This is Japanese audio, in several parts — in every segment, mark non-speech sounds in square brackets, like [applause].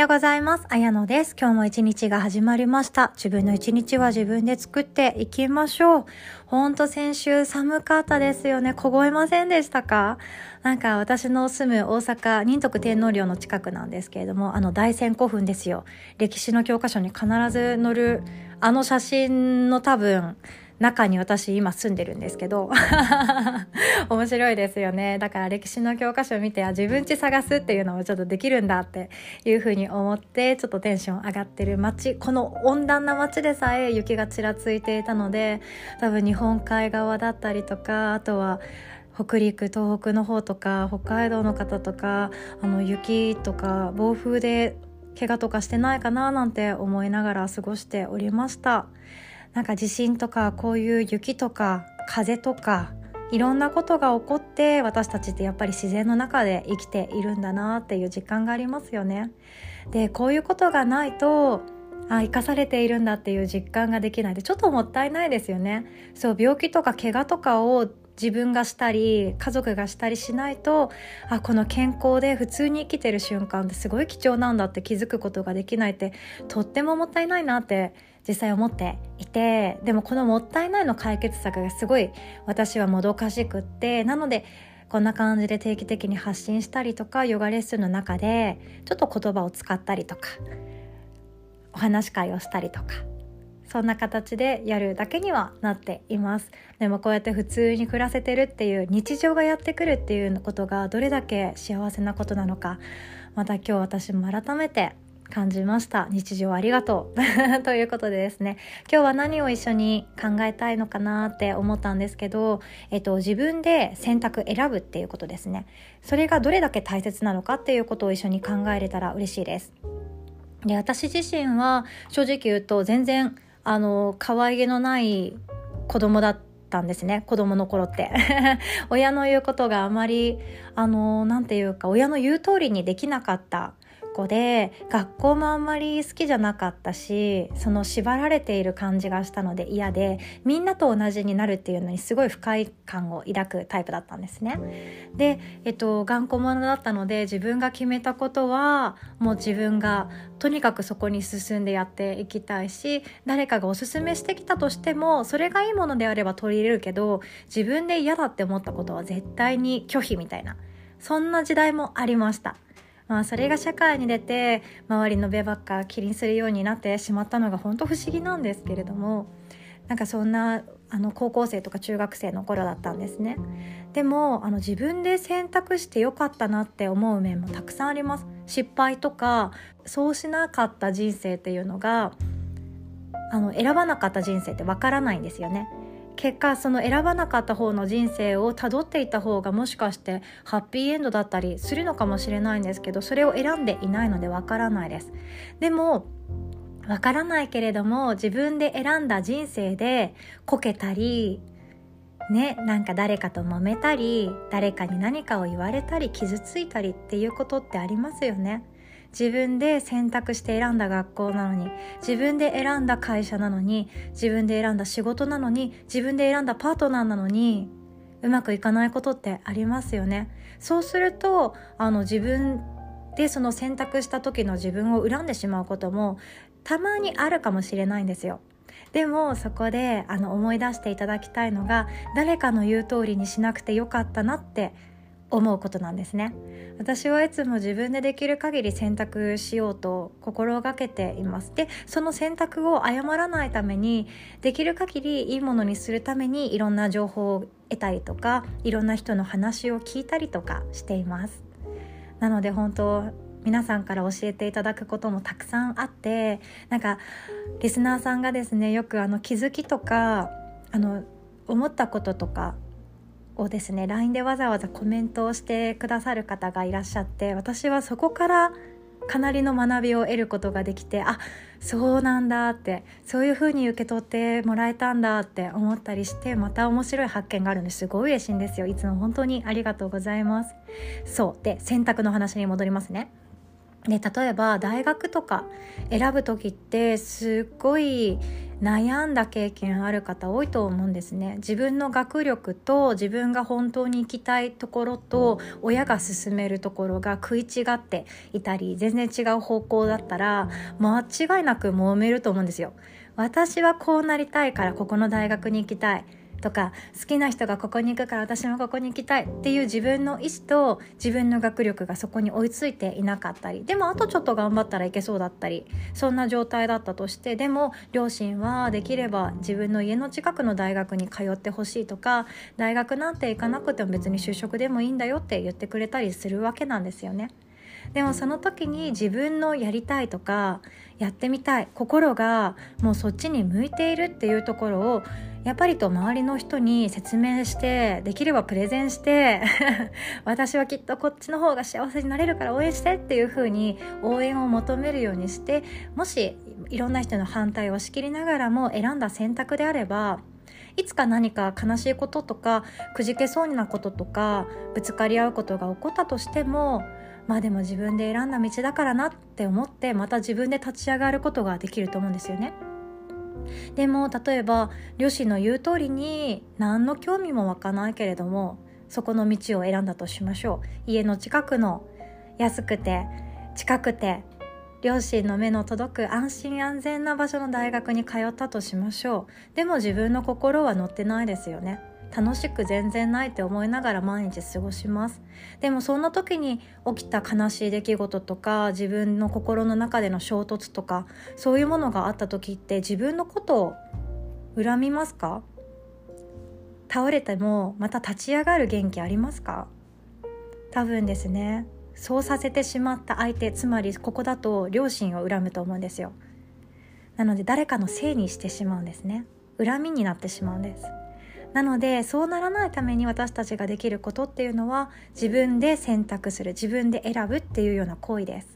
ようございます。あやのです。今日も一日が始まりました。自分の一日は自分で作っていきましょう。ほんと先週寒かったですよね。凍えませんでしたか？なんか私の住む大阪、仁徳天皇陵の近くなんですけれども、あの大仙古墳ですよ。歴史の教科書に必ず載る、あの写真の多分、中に私今住んでるんですけど [laughs] 面白いですよねだから歴史の教科書を見て自分家探すっていうのもちょっとできるんだっていうふうに思ってちょっとテンション上がってる街この温暖な街でさえ雪がちらついていたので多分日本海側だったりとかあとは北陸東北の方とか北海道の方とかあの雪とか暴風で怪我とかしてないかななんて思いながら過ごしておりました。なんか地震とかこういう雪とか風とかいろんなことが起こって私たちってやっぱり自然の中で生きているんだなっていう実感がありますよね。でこういうことがないとあ生かされているんだっていう実感ができないでちょっともったいないですよね。そう病気とか怪我とかを自分がしたり家族がしたりしないとあこの健康で普通に生きてる瞬間ってすごい貴重なんだって気づくことができないってとってももったいないなって実際思っていてでもこのもったいないの解決策がすごい私はもどかしくってなのでこんな感じで定期的に発信したりとかヨガレッスンの中でちょっと言葉を使ったりとかお話し会をしたりとかそんな形でやるだけにはなっています。でもこうやって普通に暮らせてるっていう日常がやってくるっていうことがどれだけ幸せなことなのかまた今日私も改めて感じました。日常ありがとう。[laughs] ということでですね。今日は何を一緒に考えたいのかなって思ったんですけど、えっと、自分で選択選ぶっていうことですね。それがどれだけ大切なのかっていうことを一緒に考えれたら嬉しいです。で私自身は正直言うと全然あの可愛げのない子供だったんですね。子供の頃って。[laughs] 親の言うことがあまりあの何て言うか親の言う通りにできなかった子で学校もあんまり好きじゃなかったしその縛られている感じがしたので嫌でみんなと同じになるっていうのにすごい不快感を抱くタイプだったんですね。で、えっと、頑固者だったので自分が決めたことはもう自分がとにかくそこに進んでやっていきたいし誰かがおすすめしてきたとしてもそれがいいものであれば取り入れるけど自分で嫌だって思ったことは絶対に拒否みたいなそんな時代もありました。まあ、それが社会に出て周りの目ばっか気にするようになってしまったのが本当不思議なんですけれどもなんかそんなあの高校生とか中学生の頃だったんですね。でもあの自分で選択してよかったなって思う面もたくさんあります。失敗とかそうしなかった人生っていうのがあの選ばなかった人生ってわからないんですよね。結果その選ばなかった方の人生をたどっていった方がもしかしてハッピーエンドだったりするのかもしれないんですけどそれを選んでいないのでわからないです。でもわからないけれども自分で選んだ人生でこけたりねなんか誰かと揉めたり誰かに何かを言われたり傷ついたりっていうことってありますよね。自分で選択して選んだ学校なのに自分で選んだ会社なのに自分で選んだ仕事なのに自分で選んだパートナーなのにうまくいかないことってありますよね。そうするとあの自分でその選択した時の自分を恨んでしまうこともたまにあるかもしれないんですよ。でもそこであの思い出していただきたいのが誰かの言う通りにしなくてよかったなって思うことなんですね。私はいつも自分でできる限り選択しようと心がけています。でその選択を誤らないためにできる限りいいものにするためにいろんな情報を得たりとかいろんな人の話を聞いたりとかしています。なので本当皆さんから教えていただくこともたくさんあってなんかリスナーさんがですねよくあの気づきとかあの思ったこととかをですね LINE でわざわざコメントをしてくださる方がいらっしゃって私はそこからかなりの学びを得ることができてあそうなんだってそういう風に受け取ってもらえたんだって思ったりしてまた面白い発見があるんですごい嬉しいんですよ。いつも本当にありがとうございます。そう。で選択の話に戻りますね。で例えば大学とか選ぶ時ってすっごい悩んだ経験ある方多いと思うんですね。自分の学力と自分が本当に行きたいところと親が勧めるところが食い違っていたり全然違う方向だったら間違いなく揉めると思うんですよ。私はこうなりたいからここの大学に行きたい。とか好きな人がここに行くから私もここに行きたいっていう自分の意思と自分の学力がそこに追いついていなかったりでもあとちょっと頑張ったらいけそうだったりそんな状態だったとしてでも両親はできれば自分の家の近くの大学に通ってほしいとか大学なんて行かなくても別に就職でもいいんだよって言ってくれたりするわけなんですよね。でもその時に自分のやりたいとかやってみたい心がもうそっちに向いているっていうところをやっぱりと周りの人に説明してできればプレゼンして [laughs] 私はきっとこっちの方が幸せになれるから応援してっていう風に応援を求めるようにしてもしいろんな人の反対を仕切りながらも選んだ選択であればいつか何か悲しいこととかくじけそうなこととかぶつかり合うことが起こったとしてもまあでも自分で選んだ道だからなって思ってまた自分で立ち上がることができると思うんですよね。でも例えば両親の言う通りに何の興味も湧かないけれどもそこの道を選んだとしましょう。家の近くの安くて近くて両親の目の届く安心安全な場所の大学に通ったとしましょう。でも自分の心は乗ってないですよね。楽しく全然ないって思いながら毎日過ごします。でもそんな時に起きた悲しい出来事とか自分の心の中での衝突とかそういうものがあった時って自分のことを恨みますか？倒れてもまた立ち上がる元気ありますか？多分ですね。そうさせてしまった相手つまりここだと両親を恨むと思うんですよ。なので誰かのせいにしてしまうんですね。恨みになってしまうんです。なのでそうならないために私たちができることっていうのは自分で選択する自分で選ぶっていうような行為です。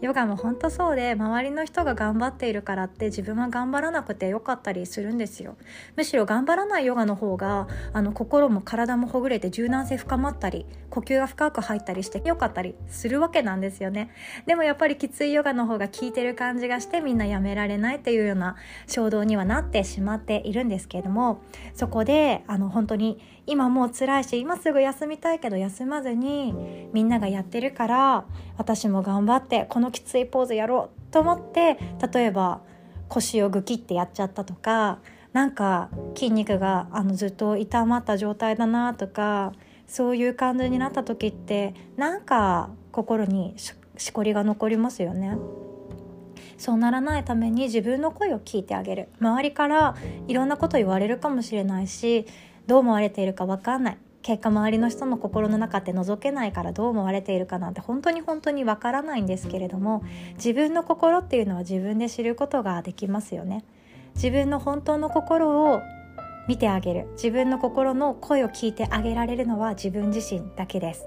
ヨガも本当そうで周りの人が頑張っているからって自分は頑張らなくてよかったりするんですよ。むしろ頑張らないヨガの方があの心も体もほぐれて柔軟性深まったり呼吸が深く入ったりしてよかったりするわけなんですよね。でもやっぱりきついヨガの方が効いてる感じがしてみんなやめられないっていうような衝動にはなってしまっているんですけれどもそこであの本当に今もう辛いし今すぐ休みたいけど休まずにみんながやってるから私も頑張ってこのきついポーズやろうと思って例えば腰をグキってやっちゃったとかなんか筋肉があのずっと痛まった状態だなとかそういう感じになった時ってなんか心にしこりが残りますよね。そうならないために自分の声を聞いてあげる周りからいろんなこと言われるかもしれないしどう思われているか分かんない。結果周りの人の心の中って覗けないからどう思われているかなんて本当に本当にわからないんですけれども自分の心っていうのは自分で知ることができますよね。自分の本当の心を見てあげる。自分の心の声を聞いてあげられるのは自分自身だけです。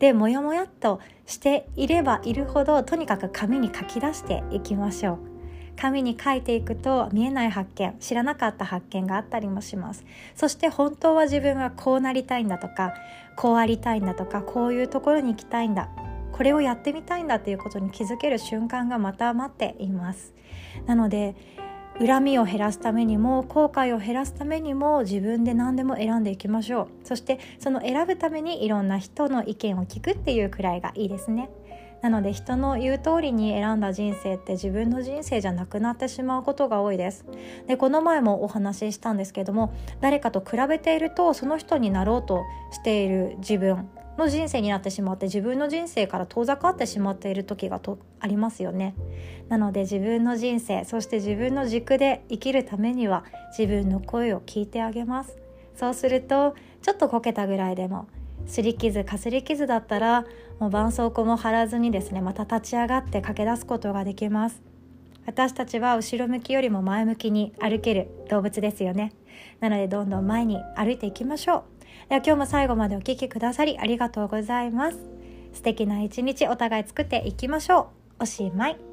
でモヤモヤっとしていればいるほどとにかく紙に書き出していきましょう。紙に書いていくと見えない発見知らなかった発見があったりもします。そして本当は自分はこうなりたいんだとかこうありたいんだとかこういうところに行きたいんだ。これをやってみたいんだっていうことに気づける瞬間がまた待っています。なので恨みを減らすためにも後悔を減らすためにも自分で何でも選んでいきましょう。そしてその選ぶためにいろんな人の意見を聞くっていうくらいがいいですね。なので人の言う通りに選んだ人生って自分の人生じゃなくなってしまうことが多いです。でこの前もお話ししたんですけども誰かと比べているとその人になろうとしている自分の人生になってしまって自分の人生から遠ざかってしまっている時がとありますよね。なので自分の人生そして自分の軸で生きるためには自分の声を聞いてあげます。そうするとちょっとこけたぐらいでも擦り傷かすり傷だったらもう絆創膏も貼らずにですねまた立ち上がって駆け出すことができます。私たちは後ろ向きよりも前向きに歩ける動物ですよね。なのでどんどん前に歩いていきましょう。では今日も最後までお聴きくださりありがとうございます。素敵な一日お互い作っていきましょう。おしまい。